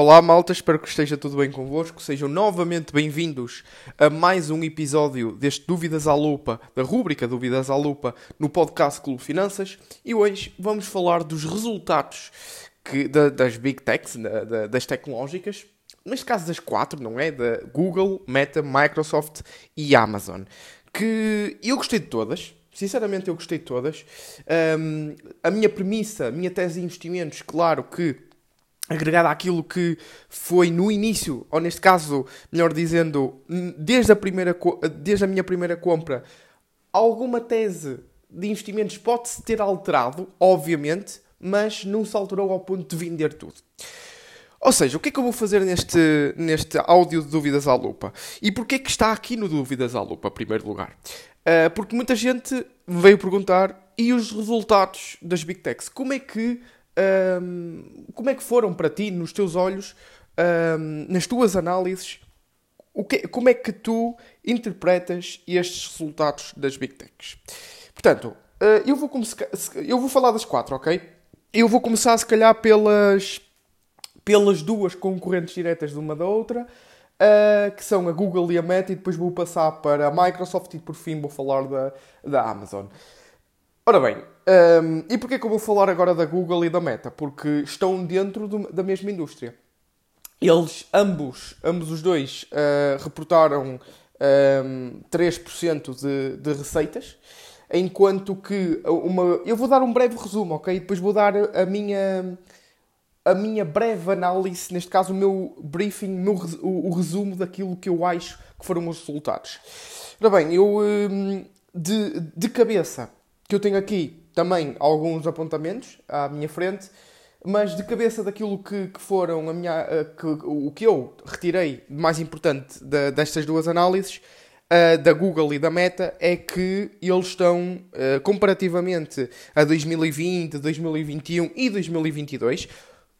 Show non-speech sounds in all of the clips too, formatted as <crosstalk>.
Olá malta, espero que esteja tudo bem convosco. Sejam novamente bem-vindos a mais um episódio deste Dúvidas à Lupa, da rúbrica Dúvidas à Lupa, no podcast Clube Finanças. E hoje vamos falar dos resultados que, da, das Big Techs, da, da, das tecnológicas, neste caso das quatro, não é? Da Google, Meta, Microsoft e Amazon. Que eu gostei de todas, sinceramente eu gostei de todas. Um, a minha premissa, a minha tese de investimentos, claro que agregada àquilo que foi no início, ou neste caso, melhor dizendo, desde a, primeira, desde a minha primeira compra, alguma tese de investimentos pode-se ter alterado, obviamente, mas não se alterou ao ponto de vender tudo. Ou seja, o que é que eu vou fazer neste, neste áudio de Dúvidas à Lupa? E porquê é que está aqui no Dúvidas à Lupa, em primeiro lugar? Uh, porque muita gente veio perguntar e os resultados das Big Techs? Como é que um, como é que foram para ti, nos teus olhos, um, nas tuas análises, que, como é que tu interpretas estes resultados das Big Techs? Portanto, uh, eu, vou eu vou falar das quatro, ok? Eu vou começar, se calhar, pelas, pelas duas concorrentes diretas de uma da outra, uh, que são a Google e a Meta, e depois vou passar para a Microsoft e, por fim, vou falar da, da Amazon. Ora bem, um, e porquê que eu vou falar agora da Google e da Meta? Porque estão dentro do, da mesma indústria. Eles, ambos, ambos os dois, uh, reportaram um, 3% de, de receitas, enquanto que uma... Eu vou dar um breve resumo, ok? Depois vou dar a minha a minha breve análise, neste caso o meu briefing, o, o, resumo daquilo que eu acho que foram os resultados. Ora bem, eu um, de, de cabeça que eu tenho aqui também alguns apontamentos à minha frente, mas de cabeça daquilo que, que foram a minha, uh, que, o que eu retirei mais importante de, destas duas análises, uh, da Google e da Meta, é que eles estão, uh, comparativamente a 2020, 2021 e 2022,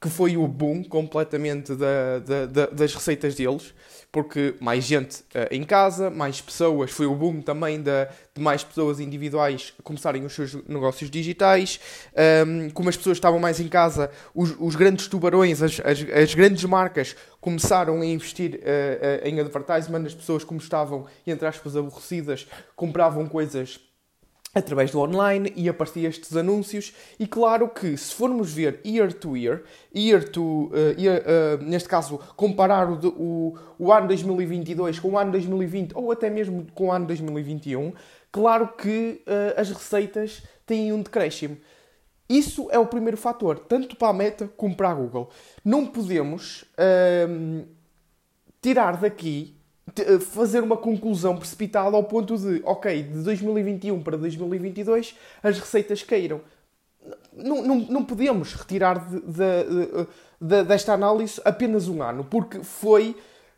que foi o boom completamente da, da, da, das receitas deles, porque mais gente uh, em casa, mais pessoas, foi o boom também de, mais pessoas individuais começarem os seus negócios digitais, um, como as pessoas estavam mais em casa, os, os grandes tubarões, as, as, as, grandes marcas começaram a investir uh, uh, em advertisement, as pessoas como estavam, entre aspas, aborrecidas, compravam coisas através do online e aparecia estes anúncios e claro que se formos ver year to year, year to, uh, year, uh, neste caso comparar o, o, o, ano 2022 com o ano 2020 ou até mesmo com o ano 2021, claro que uh, as receitas têm um decréscimo. Isso é o primeiro fator, tanto para a Meta como para a Google. Não podemos ehm, tirar daqui fazer uma conclusão precipitada ao ponto de, ok, de 2021 para 2022 as receitas caíram. Não, não, não podemos retirar de, de, de, desta análise apenas um ano, porque foi,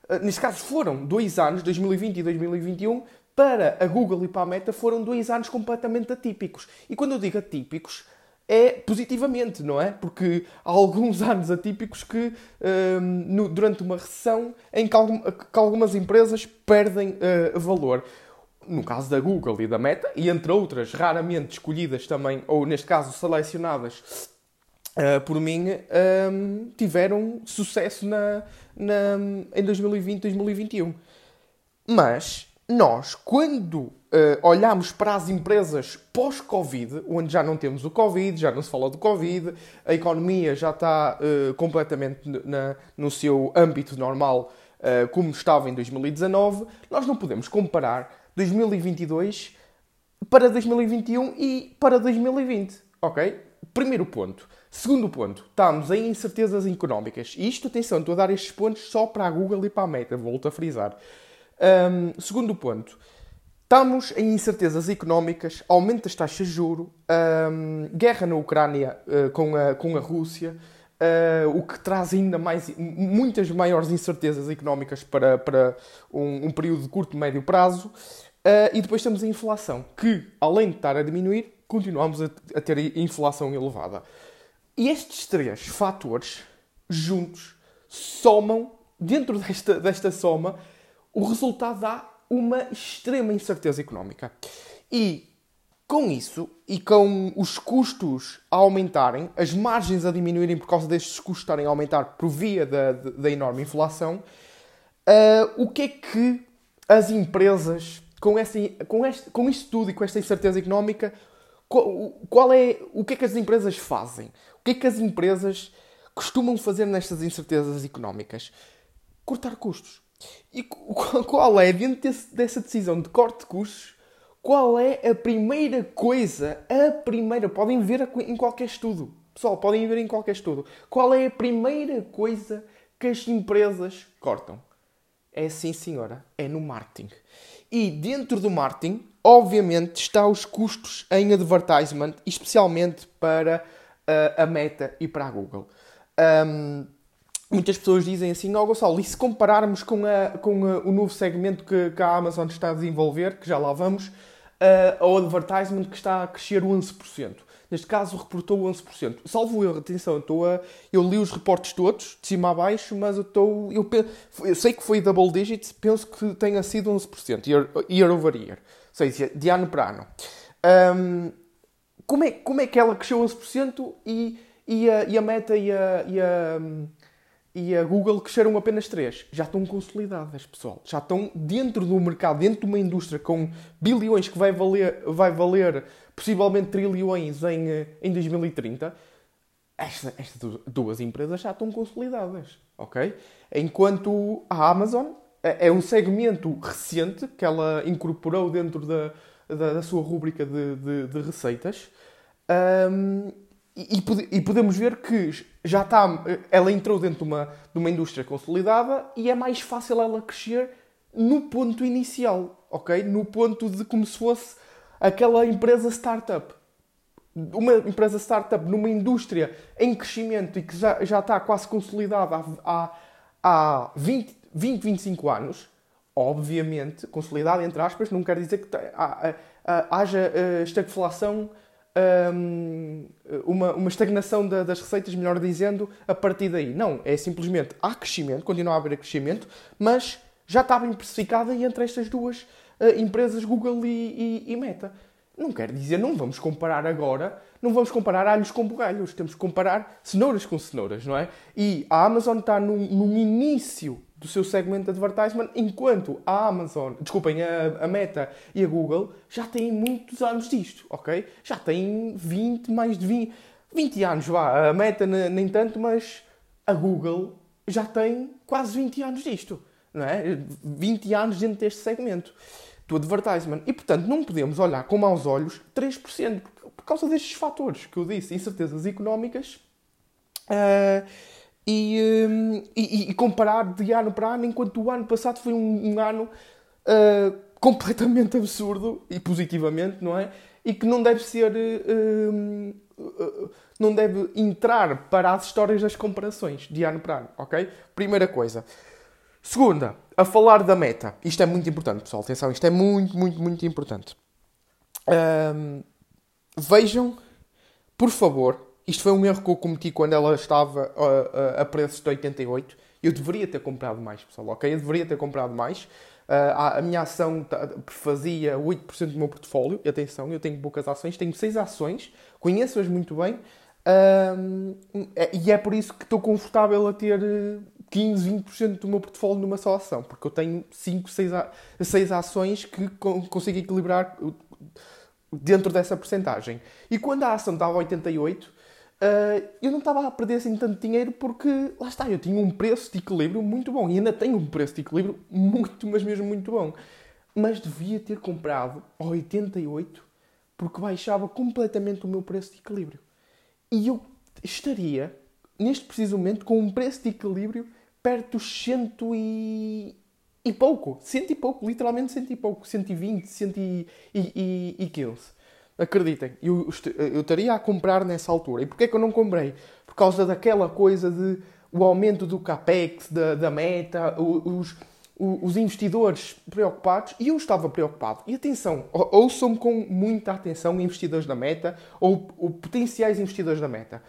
eh, neste caso foram dois anos, 2020 e 2021, para a Google e para a Meta foram dois anos completamente atípicos. E quando eu digo atípicos, é positivamente, não é? Porque há alguns <laughs> anos atípicos que, um, no, durante uma recessão, em que, algum, que algumas empresas perdem uh, valor. No caso da Google e da Meta, e entre outras, raramente escolhidas também, ou neste caso selecionadas uh, por mim, um, tiveram sucesso na, na, em 2020 2021. Mas nós, quando uh, olhamos para as empresas pós-Covid, onde já não temos o Covid, já não se fala do Covid, a economia já está uh, completamente na, no seu âmbito normal, uh, como estava em 2019, nós não podemos comparar 2022 para 2021 e para 2020, ok? Primeiro ponto. Segundo ponto, estamos em incertezas económicas. E isto, atenção, estou a dar estes pontos só para a Google e para a Meta, volto a frisar. Um, segundo ponto, Estamos em incertezas económicas, aumento das taxas de juro, guerra na Ucrânia uh, com, a, com a Rússia, uh, o que traz ainda mais, muitas maiores incertezas económicas para, para um, um período de curto e médio prazo. Uh, e depois temos a inflação, que além de estar a diminuir, continuamos a, a ter inflação elevada. E estes três fatores juntos somam, dentro desta, desta soma, o resultado dá uma extrema incerteza económica. E Com isso e com os custos a aumentarem, as margens a diminuírem por causa destes custos estarem a aumentar por via da, da enorme inflação, uh, o que é que as empresas, com, essa, com, este, com isto tudo e com esta incerteza económica, qual, é, o que é que as empresas fazem? O que é que as empresas costumam fazer nestas incertezas económicas? Cortar custos. E <laughs> qual é, dentro dessa decisão de corte de custos, qual é a primeira coisa, a primeira, podem ver em qualquer estudo, pessoal, podem ver em qualquer estudo, qual é a primeira coisa que as empresas cortam? É sim, senhora, é no marketing. E dentro do marketing, obviamente, está os custos em advertisement, especialmente para uh, a Meta e para a Google. Um, muitas pessoas dizem assim, ó oh, Gonçalo, e se compararmos com, a, com a, o novo segmento que, que, a Amazon está a desenvolver, que já lá vamos, uh, ao advertisement que está a crescer 11%. Neste caso, reportou 11%. Salvo erro, atenção, eu, estou a, eu li os reportes todos, de cima a baixo, mas eu estou. Eu, eu sei que foi double digits, penso que tenha sido 11%, year, year over year. Ou seja, de ano para ano. Um, como, é, como é que ela cresceu 11% e, e, a, e a Meta e a, e a e a Google cresceram apenas 3. Já estão consolidadas, pessoal. Já estão dentro do mercado, dentro de uma indústria com bilhões que vai valer, vai valer possivelmente trilhões em, eh, em 2030. Estas esta duas empresas já estão consolidadas, ok? Enquanto a Amazon é, é um segmento recente que ela incorporou dentro da, da, da sua rúbrica de, de, de receitas. Um, e, e, podemos ver que já está, ela entrou dentro de uma, de uma indústria consolidada e é mais fácil ela crescer no ponto inicial, ok? No ponto de como se fosse aquela empresa startup. Uma empresa startup numa indústria em crescimento e que já, já está quase consolidada há, há, há 20, 20, 25 anos, obviamente, consolidada entre aspas, não quer dizer que haja uh, um, uma, uma estagnação da, das receitas, melhor dizendo, a partir daí. Não, é simplesmente há crescimento, continua a haver crescimento, mas já está bem precificada entre estas duas uh, empresas, Google e, e, e, Meta. Não quer dizer, não vamos comparar agora, não vamos comparar alhos com bugalhos, temos que comparar cenouras com cenouras, não é? E a Amazon está num, num início do seu segmento de advertisement, enquanto a Amazon, desculpem, a, a, Meta e a Google já têm muitos anos disto, ok? Já têm 20, mais de 20, 20 anos, vá. A Meta nem tanto, mas a Google já tem quase 20 anos disto, não é? 20 anos dentro deste segmento do advertisement. E, portanto, não podemos olhar com maus olhos 3%, por causa destes fatores que eu disse, incertezas económicas. Uh, e, hum, e, e, comparar de ano para ano, enquanto o ano passado foi um, um ano uh, completamente absurdo e positivamente, não é? E que não deve ser. Uh, uh, não deve entrar para as histórias das comparações de ano para ano, ok? Primeira coisa. Segunda, a falar da meta. Isto é muito importante, pessoal. Atenção, isto é muito, muito, muito importante. Um, vejam, por favor, isto foi um erro que eu cometi quando ela estava a, a, a preços de 88. Eu deveria ter comprado mais, pessoal, ok? Eu deveria ter comprado mais. Uh, a, minha ação fazia 8% do meu portfólio. E atenção, eu tenho poucas ações, tenho 6 ações, conheço-as muito bem. Uh, e é por isso que estou confortável a ter 15, 20% do meu portfólio numa só ação, porque eu tenho 5, 6, 6 ações que consigo equilibrar dentro dessa porcentagem. E quando a ação estava a 88, Uh, eu não estava a perder assim tanto dinheiro porque, lá está, eu tinha um preço de equilíbrio muito bom. E ainda tenho um preço de equilíbrio muito, mas mesmo muito bom. Mas devia ter comprado a 88 porque baixava completamente o meu preço de equilíbrio. E eu estaria, neste preciso momento, com um preço de equilíbrio perto dos cento e, e pouco. Cento e pouco, literalmente cento e pouco. 120, 115. Acreditem, eu, eu estaria a comprar nessa altura. E porquê é que eu não comprei? Por causa daquela coisa de o aumento do capex, da, da meta, os, os investidores preocupados e eu estava preocupado. E atenção, ouçam-me com muita atenção, investidores da meta ou, ou, potenciais investidores da meta.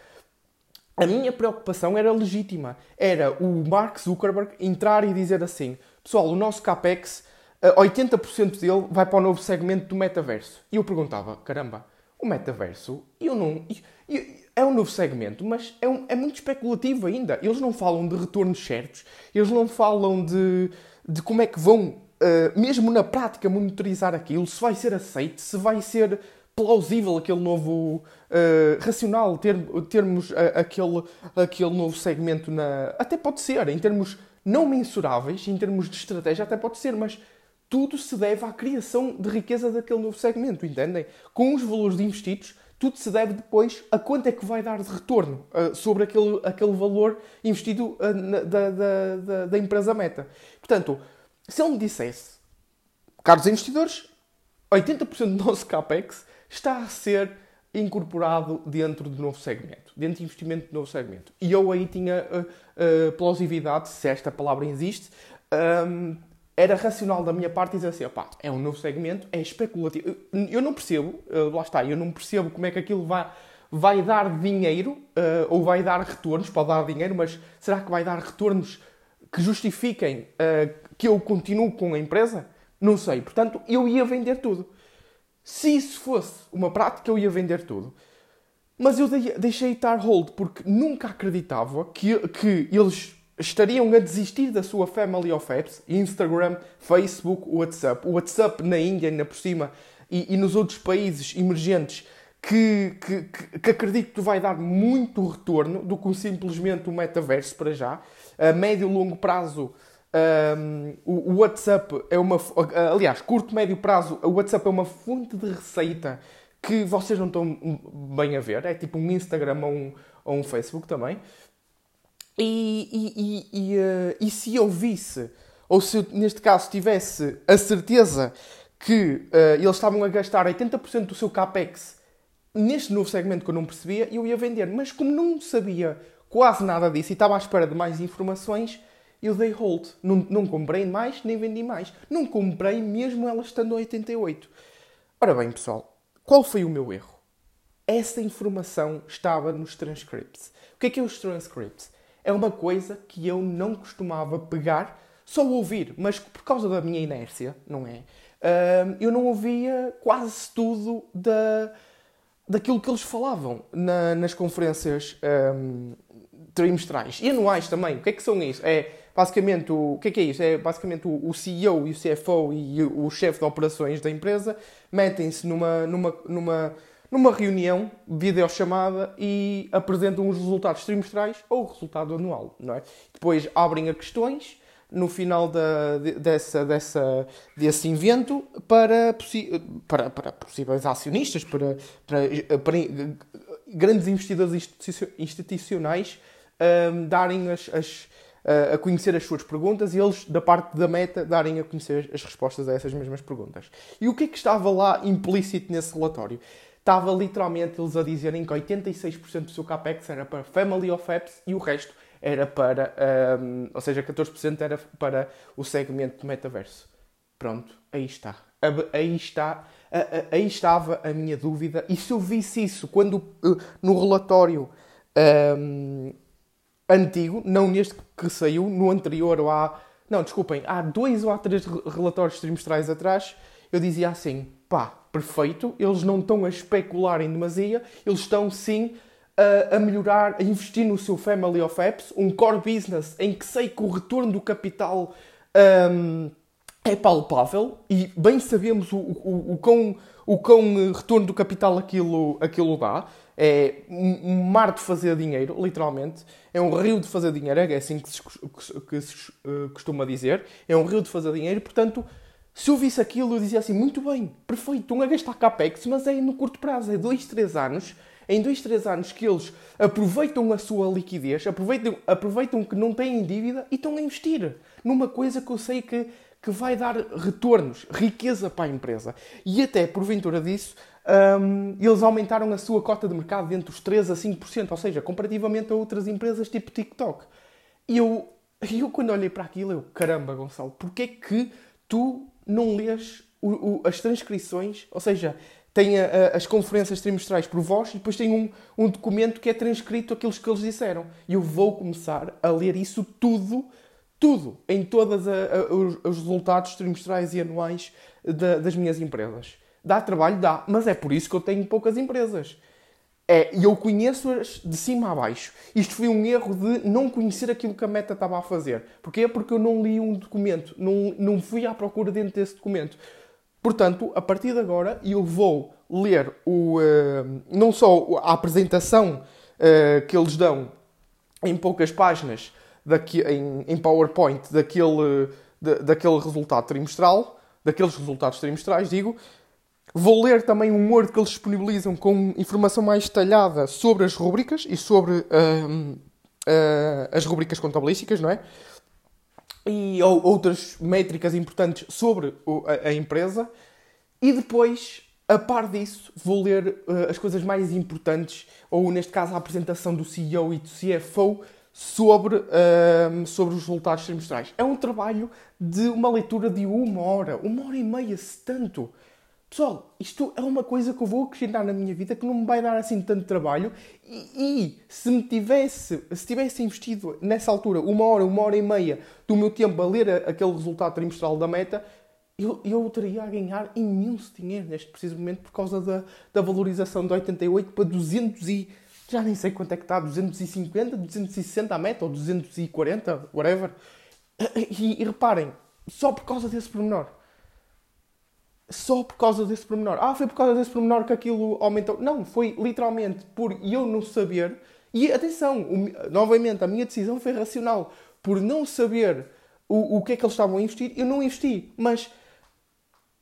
A minha preocupação era legítima. Era o Mark Zuckerberg entrar e dizer assim: pessoal, o nosso capex 80% dele vai para o novo segmento do metaverso. E eu perguntava, caramba, o metaverso, eu não. Eu, é um novo segmento, mas é, um, é, muito especulativo ainda. Eles não falam de retornos certos, eles não falam de, de como é que vão, uh, mesmo na prática, monitorizar aquilo, se vai ser aceito, se vai ser plausível aquele novo uh, racional, ter, termos uh, aquele, aquele novo segmento na. Até pode ser, em termos não mensuráveis, em termos de estratégia, até pode ser, mas tudo se deve à criação de riqueza daquele novo segmento, entendem? Com os valores investidos, tudo se deve depois a quanto é que vai dar de retorno uh, sobre aquele, aquele valor investido uh, na, da, da, da, da, empresa meta. Portanto, se ele me dissesse, caros investidores, 80% do nosso CAPEX está a ser incorporado dentro do novo segmento, dentro de investimento do novo segmento. E eu aí tinha uh, plausibilidade, se esta palavra existe, um, era racional da minha parte dizer assim, opá, é um novo segmento, é especulativo. Eu não percebo, uh, lá está, eu não percebo como é que aquilo vai, vai dar dinheiro, uh, ou vai dar retornos, pode dar dinheiro, mas será que vai dar retornos que justifiquem uh, que eu continuo com a empresa? Não sei. Portanto, eu ia vender tudo. Se isso fosse uma prática, eu ia vender tudo. Mas eu deixei estar hold porque nunca acreditava que, que eles estariam a desistir da sua family of apps, Instagram, Facebook, WhatsApp. O WhatsApp na Índia, ainda por cima, e, e nos outros países emergentes, que, que, que, acredito que vai dar muito retorno do que simplesmente o metaverso para já. A médio e longo prazo, um, o, WhatsApp é uma. Aliás, curto, médio prazo, o WhatsApp é uma fonte de receita que vocês não estão bem a ver. É tipo um Instagram ou um, ou um Facebook também. E, e, e, uh, e, se eu visse, ou se eu, neste caso tivesse a certeza que uh, eles estavam a gastar 80% do seu capex neste novo segmento que eu não percebia, eu ia vender. Mas como não sabia quase nada disso e estava à espera de mais informações, eu dei hold. Não, não comprei mais, nem vendi mais. Não comprei mesmo ela estando a 88. Ora bem, pessoal, qual foi o meu erro? Essa informação estava nos transcripts. O que é que é os transcripts? É uma coisa que eu não costumava pegar, só ouvir, mas por causa da minha inércia, não é? Eu não ouvia quase tudo da, daquilo que eles falavam na, nas conferências um, trimestrais e anuais também. O que é que são isso? É basicamente o, o que é que é isso? É basicamente o, o CEO e o CFO e o, o chefe de operações da empresa metem-se numa, numa, numa numa reunião, videochamada, e apresentam os resultados trimestrais ou o resultado anual, não é? Depois abrem a questões no final da, dessa, dessa, desse evento para, para, para possíveis acionistas, para, para, para grandes investidores institucionais um, darem as, as, a conhecer as suas perguntas e eles, da parte da meta, darem a conhecer as respostas a essas mesmas perguntas. E o que é que estava lá implícito nesse relatório? Estava literalmente eles a dizerem que 86% do seu capex era para Family of Apps e o resto era para, um, ou seja, 14% era para o segmento do metaverso. Pronto, aí está. Aí está, aí estava a minha dúvida. E se eu visse isso quando uh, no relatório um, antigo, não neste que saiu, no anterior ou há. Não, desculpem, há dois ou há três relatórios trimestrais atrás, eu dizia assim: pá, perfeito, eles não estão a especular em demasia, eles estão sim a, a, melhorar, a investir no seu Family of Apps, um core business em que sei que o retorno do capital um, é palpável e bem sabemos o, o, o, quão, o quão retorno do capital aquilo, aquilo dá. É um mar de fazer dinheiro, literalmente. É um rio de fazer dinheiro, é assim que se, que se uh, costuma dizer. É um rio de fazer dinheiro, portanto se eu visse aquilo, eu dizia assim: muito bem, perfeito, estão a gastar capex, mas é no curto prazo, é 2, 3 anos. Em 2, 3 anos que eles aproveitam a sua liquidez, aproveitam, aproveitam que não têm dívida e estão a investir numa coisa que eu sei que, que vai dar retornos, riqueza para a empresa. E até, porventura disso, um, eles aumentaram a sua cota de mercado entre os 3 a 5%, ou seja, comparativamente a outras empresas tipo TikTok. E eu, eu quando olhei para aquilo, eu, caramba, Gonçalo, porquê que tu não lês o, o, as transcrições, ou seja, tem a, a, as conferências trimestrais por voz e depois tem um, um documento que é transcrito aqueles que eles disseram. E eu vou começar a ler isso tudo, tudo, em todos os, os, resultados trimestrais e anuais de, das minhas empresas. Dá trabalho? Dá, mas é por isso que eu tenho poucas empresas. É, e eu conheço-as de cima a baixo. Isto foi um erro de não conhecer aquilo que a meta estava a fazer. Porquê? Porque eu não li um documento, não, não fui à procura dentro desse documento. Portanto, a partir de agora, eu vou ler o, uh, não só a apresentação uh, que eles dão em poucas páginas, daqui, em, em PowerPoint, daquele, de, daquele resultado trimestral, daqueles resultados trimestrais, digo, Vou ler também um Word que eles disponibilizam com informação mais detalhada sobre as rubricas e sobre uh, uh, as rubricas contabilísticas, não é? E ou, outras métricas importantes sobre o, a, a, empresa. E depois, a par disso, vou ler uh, as coisas mais importantes, ou neste caso a apresentação do CEO e do CFO sobre, sobre os resultados trimestrais. É um trabalho de uma leitura de uma hora, uma hora e meia, se tanto. Pessoal, isto é uma coisa que eu vou acrescentar na minha vida que não me vai dar assim tanto trabalho e, e, se me tivesse, se tivesse investido nessa altura uma hora, uma hora e meia do meu tempo a ler aquele resultado trimestral da meta, eu, eu teria a ganhar imenso dinheiro neste preciso momento por causa da, da valorização de 88 para 200 e... já nem sei quanto é que está, 250, 260 a meta ou 240, whatever. E, e reparem, só por causa desse pormenor só por causa desse pormenor. Ah, foi por causa desse pormenor que aquilo aumentou. Não, foi literalmente por eu não saber. E atenção, o, novamente, a minha decisão foi racional. Por não saber o, o que é que eles estavam a investir, eu não investi. Mas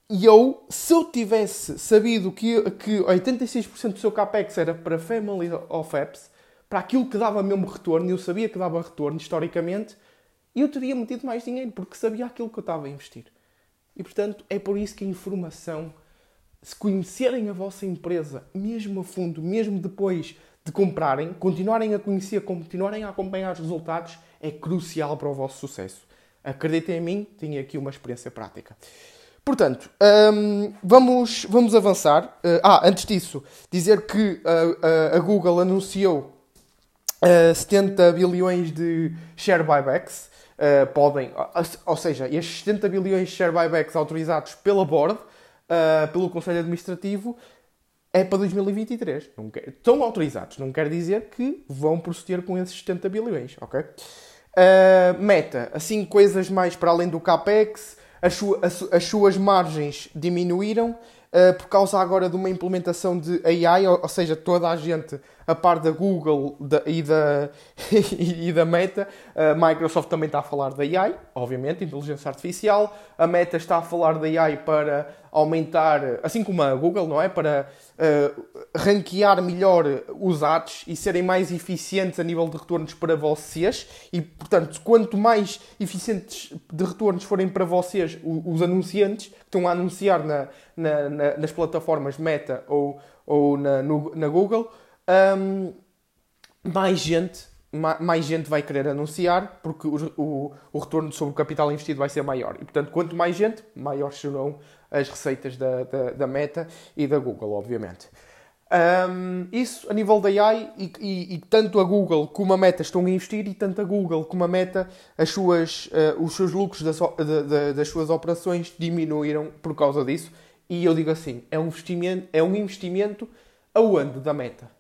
eu, se eu tivesse sabido que, que 86% do seu capex era para Family of Apps, para aquilo que dava mesmo retorno, eu sabia que dava retorno historicamente, eu teria metido mais dinheiro, porque sabia aquilo que eu estava a investir. E portanto, é por isso que a informação, se conhecerem a vossa empresa, mesmo a fundo, mesmo depois de comprarem, continuarem a conhecer, continuarem a acompanhar os resultados, é crucial para o vosso sucesso. Acreditem em mim, tenho aqui uma experiência prática. Portanto, hum, vamos, vamos avançar. Uh, ah, antes disso, dizer que uh, uh, a Google anunciou 70 bilhões de share buybacks uh, podem, ou seja, estes 70 bilhões de share buybacks autorizados pela Board, uh, pelo Conselho Administrativo, é para 2023. Não quer, estão autorizados, não quer dizer que vão proceder com esses 70 bilhões, ok? Uh, meta, assim, coisas mais para além do CAPEX, as, as, as suas margens diminuíram, uh, por causa agora de uma implementação de AI, ou, ou seja, toda a gente, a par da Google da, e, da, <laughs> e da Meta, a Microsoft também está a falar da AI, obviamente, inteligência artificial, a Meta está a falar da AI para aumentar, assim como a Google, não é? Para uh, ranquear melhor os ads e serem mais eficientes a nível de retornos para vocês. E, portanto, quanto mais eficientes de retornos forem para vocês os anunciantes que estão a anunciar na, na, na, nas plataformas Meta ou, ou na, no, na Google, um, mais gente mais gente vai querer anunciar porque o, o, o, retorno sobre o capital investido vai ser maior. E, portanto, quanto mais gente, maiores serão as receitas da, da, da Meta e da Google, obviamente. Um, isso a nível da AI e, e, e, tanto a Google como a Meta estão a investir e tanto a Google como a Meta as suas, uh, os seus lucros das, das suas operações diminuíram por causa disso e eu digo assim, é um investimento, é um investimento aonde da Meta?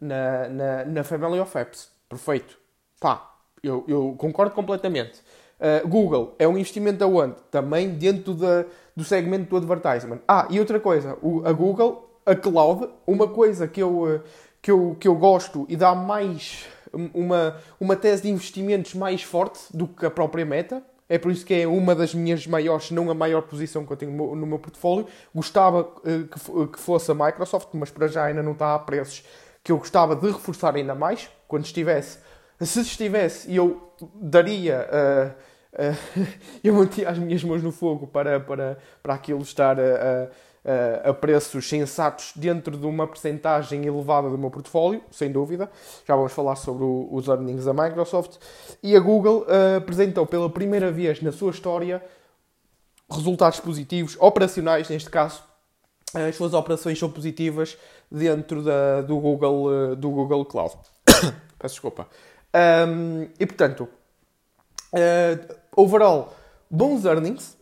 Na, na, na Family of Apps. Perfeito. Pá, eu, eu concordo completamente. Uh, Google é um investimento aonde? Também dentro da, do segmento do advertisement. Ah, e outra coisa, o, a Google, a cloud, uma coisa que eu, que eu, que eu gosto e dá mais uma, uma tese de investimentos mais forte do que a própria meta. É por isso que é uma das minhas maiores, não a maior posição que eu tenho no meu, portfólio. Gostava que, que fosse a Microsoft, mas para já ainda não está a preços que eu gostava de reforçar ainda mais quando estivesse. Se estivesse, eu daria. Uh, uh, <laughs> eu mantia as minhas mãos no fogo para, para, para aquilo estar a, a, a preços sensatos dentro de uma percentagem elevada do meu portfólio, sem dúvida. Já vamos falar sobre o, os earnings da Microsoft. E a Google uh, apresentou pela primeira vez na sua história resultados positivos, operacionais neste caso. As suas operações são positivas dentro da, do, Google, do Google Cloud. <coughs> Peço desculpa. Um, e portanto, Uh, overall, bons earnings.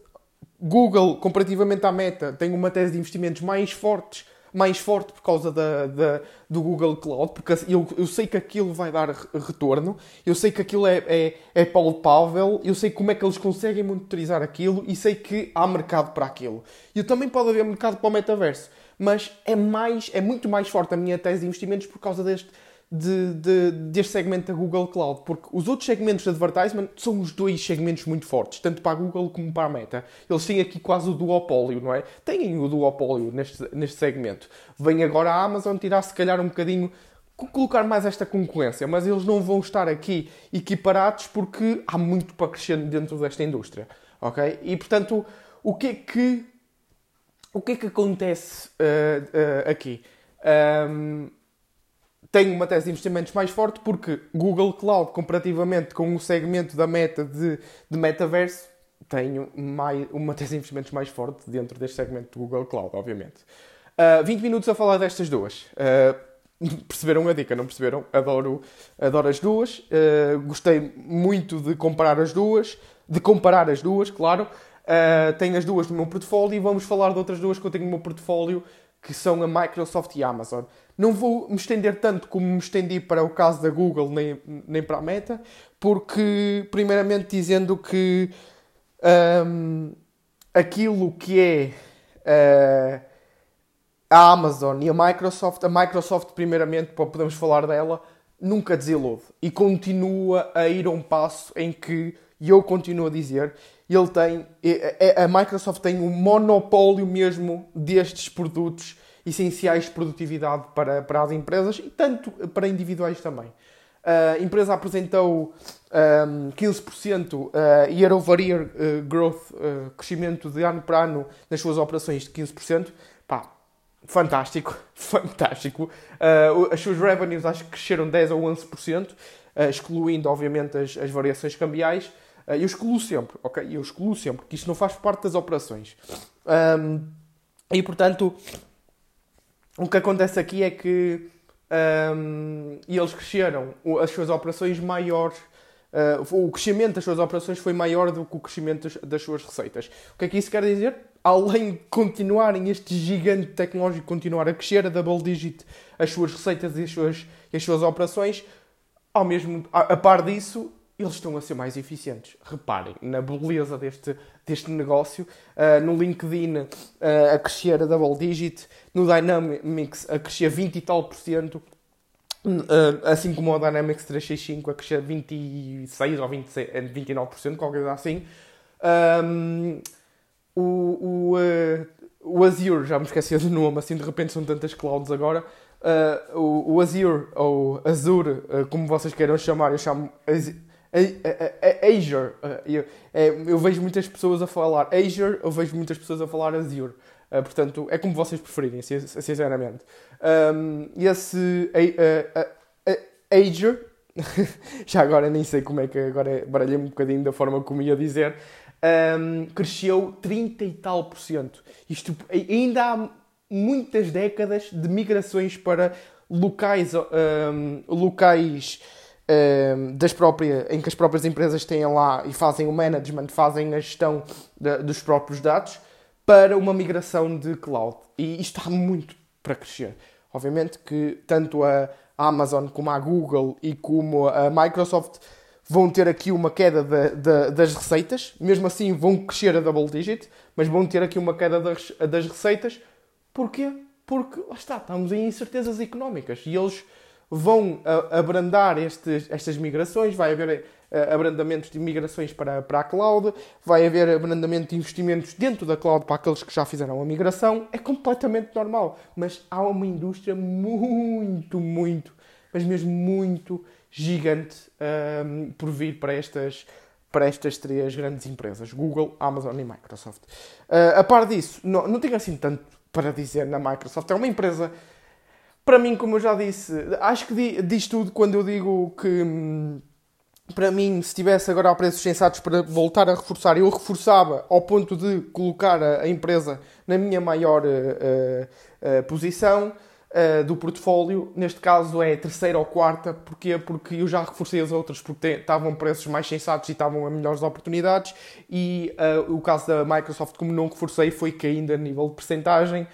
Google, comparativamente à Meta, tem uma tese de investimentos mais fortes mais forte por causa da, da, do Google Cloud, porque eu, eu sei que aquilo vai dar retorno, eu sei que aquilo é, é, é palpável, eu sei como é que eles conseguem monitorizar aquilo e sei que há mercado para aquilo. E também pode haver mercado para o metaverso, mas é, mais, é muito mais forte a minha tese de investimentos por causa deste de, de, deste segmento da Google Cloud, porque os outros segmentos de advertisement são os dois segmentos muito fortes, tanto para a Google como para a Meta. Eles têm aqui quase o duopólio, não é? Têm o duopólio neste, neste segmento. Vem agora a Amazon tirar se calhar um bocadinho colocar mais esta concorrência, mas eles não vão estar aqui equiparados porque há muito para crescer dentro desta indústria, ok? E portanto, o que é que o que é que acontece uh, uh, aqui? Um, tenho uma tese de investimentos mais forte porque Google Cloud, comparativamente com o segmento da meta de, de metaverso, tenho mais, uma tese de investimentos mais forte dentro deste segmento do Google Cloud, obviamente. Uh, ah, 20 minutos a falar destas duas. Uh, <laughs> perceberam a dica, não perceberam? Adoro, adoro as duas. Uh, gostei muito de comparar as duas, de comparar as duas, claro. Uh, tenho as duas no meu portfólio e vamos falar de outras duas que eu tenho no meu portfólio, que são a Microsoft e a Amazon. Não vou me estender tanto como me estendi para o caso da Google nem, nem para a Meta, porque, primeiramente, dizendo que um, aquilo que é uh, a Amazon e a Microsoft, a Microsoft, primeiramente, podemos falar dela, nunca desilude e continua a ir a um passo em que, e eu continuo a dizer, ele tem, a Microsoft tem um monopólio mesmo destes produtos essenciais de produtividade para, para as empresas e tanto para individuais também. A empresa apresentou um, 15% uh, year over year uh, growth, uh, crescimento de ano para ano nas suas operações de 15%. Pá, fantástico, <laughs> fantástico. Uh, as suas revenues acho que cresceram 10 ou 11%, uh, excluindo obviamente as, as variações cambiais. Uh, eu excluo sempre, ok? Eu excluo sempre, que isto não faz parte das operações. Um, e portanto, o que acontece aqui é que um, eles cresceram as suas operações maiores. Uh, o crescimento das suas operações foi maior do que o crescimento das, das, suas receitas. O que é que isso quer dizer? Além de continuarem este gigante tecnológico continuar a crescer a double digit as suas receitas e as suas, e as suas operações, ao mesmo a, a par disso, eles estão a ser mais eficientes. Reparem na beleza deste, deste negócio. Uh, no LinkedIn uh, a crescer a double digit, no Dynamics a crescer 20 e tal por cento, uh, assim como o Dynamics 365 a crescer 26 ou 26, 29%, qualquer coisa assim. Um, o, o, o Azure, já me esqueci do nome, assim de repente são tantas clouds agora. o, o Azure, ou Azure, como vocês queiram chamar, eu chamo Azure. Eu, é, eu vejo muitas pessoas a falar Azure, eu vejo muitas pessoas a falar Azure. Portanto, é como vocês preferirem, sinceramente. Esse Azure, <laughs> já agora nem sei como é que agora baralhei um bocadinho da forma como ia dizer, cresceu 30 e tal por cento. Isto ainda há muitas décadas de migrações para locais, locais das próprias, em que as próprias empresas têm lá e fazem o management, fazem a gestão de, dos próprios dados, para uma migração de cloud. E isto está muito para crescer. Obviamente que tanto a Amazon como a Google e como a Microsoft vão ter aqui uma queda de, de, das receitas, mesmo assim vão crescer a double digit, mas vão ter aqui uma queda das, das receitas. Porquê? Porque, lá está, estamos em incertezas económicas e eles vão abrandar estes, estas migrações, vai haver uh, abrandamentos de migrações para, para a cloud, vai haver abrandamento de investimentos dentro da cloud para aqueles que já fizeram a migração, é completamente normal. Mas há uma indústria muito, muito, mas mesmo muito gigante um, por vir para estas, para estas três grandes empresas, Google, Amazon e Microsoft. Uh, a par disso, não, não tenho assim tanto para dizer na Microsoft. É uma empresa para mim, como eu já disse, acho que diz tudo quando eu digo que, hum, para mim, se tivesse agora a preços sensatos para voltar a reforçar, eu reforçava ao ponto de colocar a, empresa na minha maior uh, uh, posição. uh, do portfólio, neste caso é terceira ou quarta, porquê? Porque eu já reforcei as outras porque estavam preços mais sensatos e estavam a melhores oportunidades, e o caso da Microsoft, como não reforcei, foi caindo a nível de percentagem,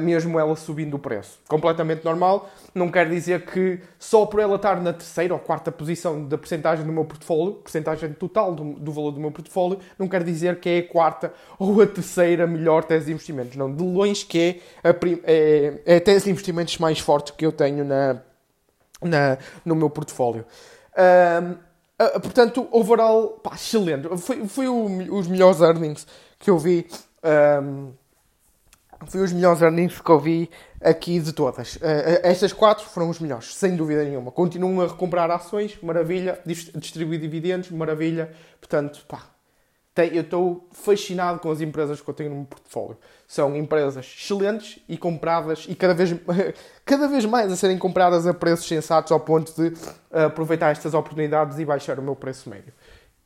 mesmo ela subindo o preço. Completamente normal, não quer dizer que só por ela estar na terceira ou quarta posição da percentagem do meu portfólio, percentagem total do, do, valor do meu portfólio, não quer dizer que é a quarta ou a terceira melhor tese de investimentos. Não, de longe que é a, é, é a tese de investimentos mais forte que eu tenho na, na, no meu portfólio. Um, uh, portanto, overall, pá, excelente. Foi, foi o, os melhores earnings que eu vi. Um, foi os melhores earnings que eu vi aqui de todas. Uh, estas quatro foram os melhores, sem dúvida nenhuma. Continuam a recomprar ações, maravilha. Distribuir dividendos, maravilha. Portanto, pá, tem, eu estou fascinado com as empresas que eu tenho no meu portfólio. São empresas excelentes e compradas e cada vez, <laughs> cada vez mais a serem compradas a preços sensatos ao ponto de uh, aproveitar estas oportunidades e baixar o meu preço médio.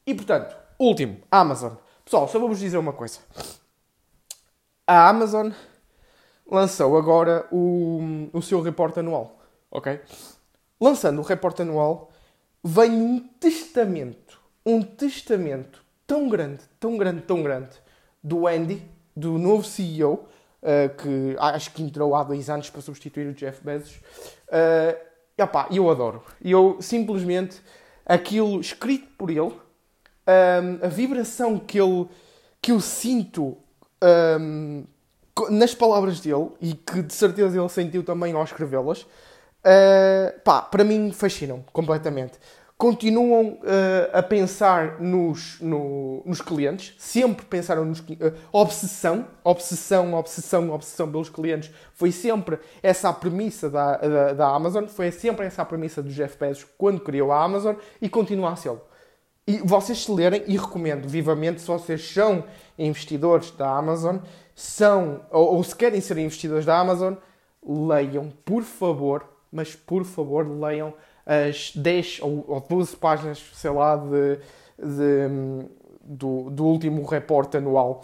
E portanto, último, Amazon. Pessoal, só vou-vos dizer uma coisa a Amazon lançou agora o, o seu reporte anual, ok? Lançando o reporte anual, vem um testamento, um testamento tão grande, tão grande, tão grande, do Andy, do novo CEO, uh, eh, que acho que entrou há dois anos para substituir o Jeff Bezos. Uh, epá, eu adoro. Eu simplesmente, aquilo escrito por ele, um, eh, a vibração que, ele, que eu sinto um, nas palavras dele, e que de certeza ele sentiu também ao escrevê-las, uh, pá, para mim fascinam completamente. Continuam uh, a pensar nos, no, nos clientes, sempre pensaram nos uh, obsessão, obsessão, obsessão, obsessão pelos clientes. Foi sempre essa a premissa da, da, da Amazon, foi sempre essa a premissa do Jeff Bezos quando criou a Amazon e continua a ser. E vocês se lerem, e recomendo vivamente, se vocês são investidores da Amazon, são, ou, ou se querem ser investidores da Amazon, leiam, por favor, mas por favor, leiam as 10 ou, ou 12 páginas, sei lá, de, de do, do, último reporte anual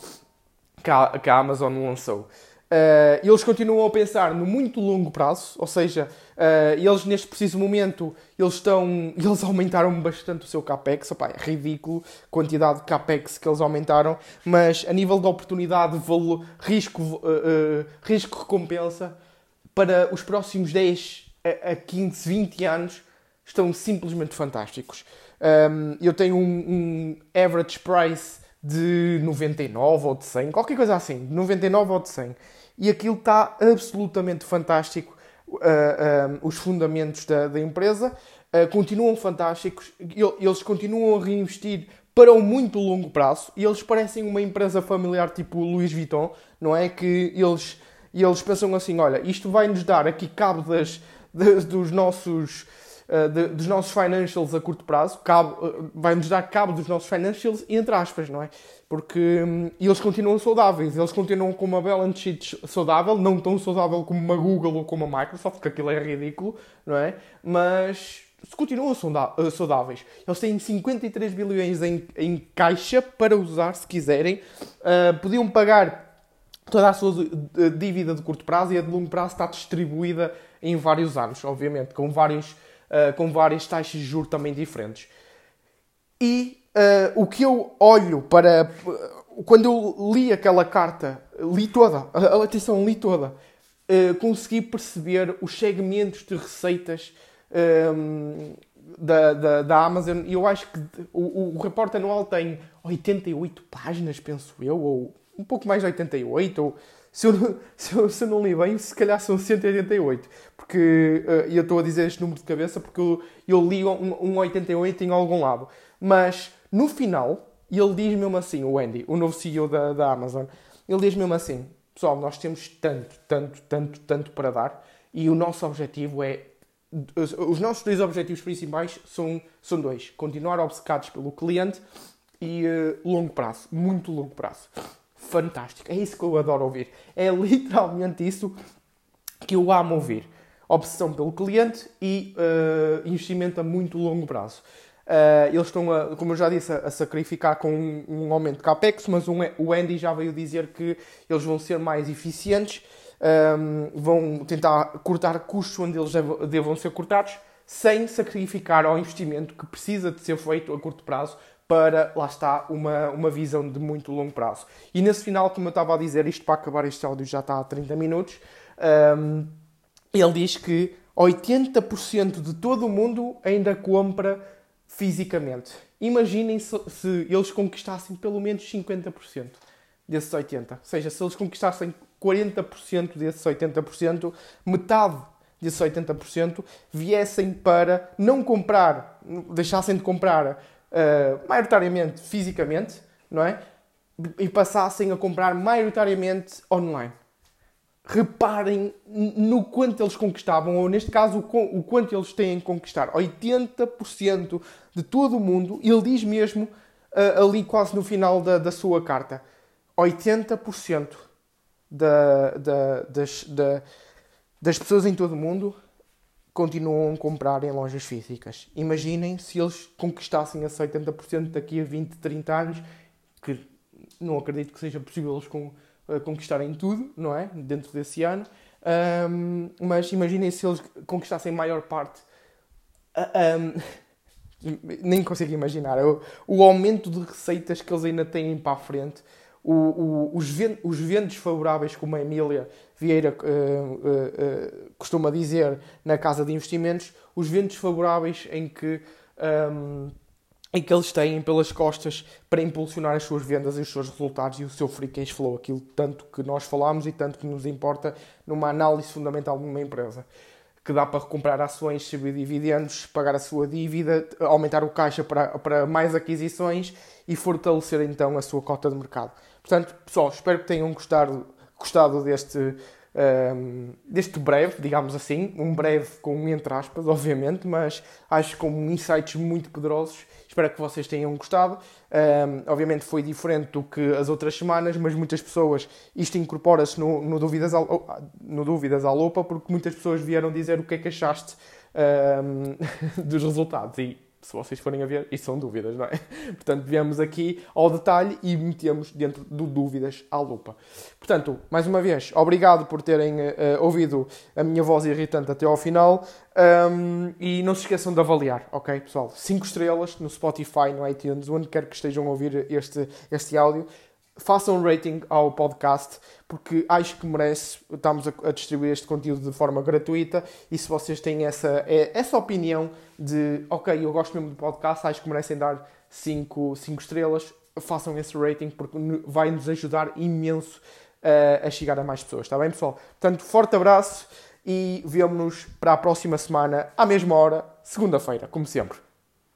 que a, que a Amazon lançou. Uh, eles continuam a pensar no muito longo prazo, ou seja, uh, eles neste preciso momento eles estão, <laughs> eles aumentaram bastante o seu capex, opa, é ridículo a quantidade de capex que eles aumentaram, mas a nível de oportunidade, valor, risco, uh, risco recompensa para os próximos 10 a, a 15, 20 anos estão simplesmente fantásticos. Um, eu tenho um, um average price de 99 ou de 100, qualquer coisa assim, de 99 ou de 100 e aquilo está absolutamente fantástico. Uh, os fundamentos da, da empresa uh, continuam fantásticos, eles continuam a reinvestir para um muito longo prazo e eles parecem uma empresa familiar tipo Louis Vuitton, não é? Que eles, eles pensam assim: olha, isto vai nos dar aqui cabo das, das dos nossos de, dos nossos financials a curto prazo, cabo, vai-nos dar cabo dos nossos financials, entre aspas, não é? Porque um, eles continuam saudáveis, eles continuam com uma balance sheet saudável, não tão saudável como uma Google ou como a Microsoft, que aquilo é ridículo, não é? Mas continuam eh, saudáveis. Eles têm 53 bilhões em, em caixa para usar se quiserem. Uh, podiam pagar toda a sua dívida de curto prazo e a de longo prazo está distribuída em vários anos, obviamente, com vários uh, com várias taxas de juros também diferentes. E o que eu olho para. Quando eu li aquela carta, li toda, atenção, li toda, uh, consegui perceber os segmentos de receitas um, da, da, da, Amazon e eu acho que o, o reporte anual tem 88 páginas, penso eu, ou um pouco mais de 88, ou se eu, <laughs> se eu, se eu não li bem, se calhar são 188. Porque uh, eu estou a dizer este número de cabeça porque eu, eu li um, um 88 em algum lado. Mas no final, ele diz mesmo assim, o Andy, o novo CEO da, da Amazon, ele diz mesmo assim: pessoal, nós temos tanto, tanto, tanto, tanto para dar e o nosso objetivo é. Os nossos dois objetivos principais são, são dois: continuar obcecados pelo cliente e uh, longo prazo, muito longo prazo fantástico. É isso que eu adoro ouvir. É <laughs> literalmente isso que eu amo ouvir. Obsessão pelo cliente e uh, investimento a muito longo prazo. Uh, eles estão, a, como eu já disse, a, sacrificar com um, um, aumento de capex, mas um, o Andy já veio dizer que eles vão ser mais eficientes um, vão tentar cortar custos onde eles devam ser cortados, sem sacrificar ao investimento que precisa de ser feito a curto prazo para, lá está, uma, uma visão de muito longo prazo. E nesse final, como eu estava a dizer, isto para acabar este áudio já está a 30 minutos, um, ele diz que 80% de todo o mundo ainda compra fisicamente. Imaginem se, se, eles conquistassem pelo menos 50% desses 80%. Ou seja, se eles conquistassem 40% desses 80%, metade desses 80% viessem para não comprar, deixassem de comprar uh, maioritariamente fisicamente, não é? E passassem a comprar maioritariamente online reparem no quanto eles conquistavam, ou neste caso, o quanto eles têm que conquistar. 80% de todo o mundo, ele diz mesmo uh, ali quase no final da, da sua carta, 80% da, da, das, da, das pessoas em todo o mundo continuam a comprar em lojas físicas. Imaginem se eles conquistassem esse 80% daqui a 20, 30 anos, que não acredito que seja possível eles com conquistarem tudo, não é? Dentro desse ano. Um, mas imaginem se eles conquistassem maior parte. Um, <laughs> nem consigo imaginar. O, o, aumento de receitas que eles ainda têm para a frente. O, o, os, ventos, os ventos favoráveis, como a Emília Vieira uh, uh, costuma dizer na Casa de Investimentos, os ventos favoráveis em que. Um, em que eles têm pelas costas para impulsionar as suas vendas e os seus resultados e o seu free cash flow, aquilo tanto que nós falamos e tanto que nos importa numa análise fundamental de uma empresa. Que dá para comprar ações, receber dividendos, pagar a sua dívida, aumentar o caixa para, para mais aquisições e fortalecer então a sua cota de mercado. Portanto, pessoal, espero que tenham gostado, gostado deste, um, deste breve, digamos assim, um breve com entre aspas, <laughs> obviamente, mas acho com insights muito poderosos Espero que vocês tenham gostado. Um, obviamente foi diferente do que as outras semanas, mas muitas pessoas, isto incorpora-se no, no, Dúvidas ao, no Dúvidas à Lupa, porque muitas pessoas vieram dizer o que é que achaste um, <laughs> dos resultados. E se vocês forem a ver, isso são dúvidas, não é? <laughs> Portanto, viemos aqui ao detalhe e metemos dentro do dúvidas à lupa. Portanto, mais uma vez, obrigado por terem uh, ouvido a minha voz irritante até ao final um, e não se esqueçam de avaliar, ok, pessoal? 5 estrelas no Spotify, no iTunes, onde quer que estejam a ouvir este, este áudio façam um rating ao podcast, porque acho que merece. Estamos a, a, distribuir este conteúdo de forma gratuita e se vocês têm essa, é, essa opinião de, ok, eu gosto mesmo do podcast, acho que merecem dar 5 estrelas, façam esse rating porque vai nos ajudar imenso uh, a chegar a mais pessoas, está bem, pessoal? Portanto, forte abraço e vemo-nos para a próxima semana, à mesma hora, segunda-feira, como sempre.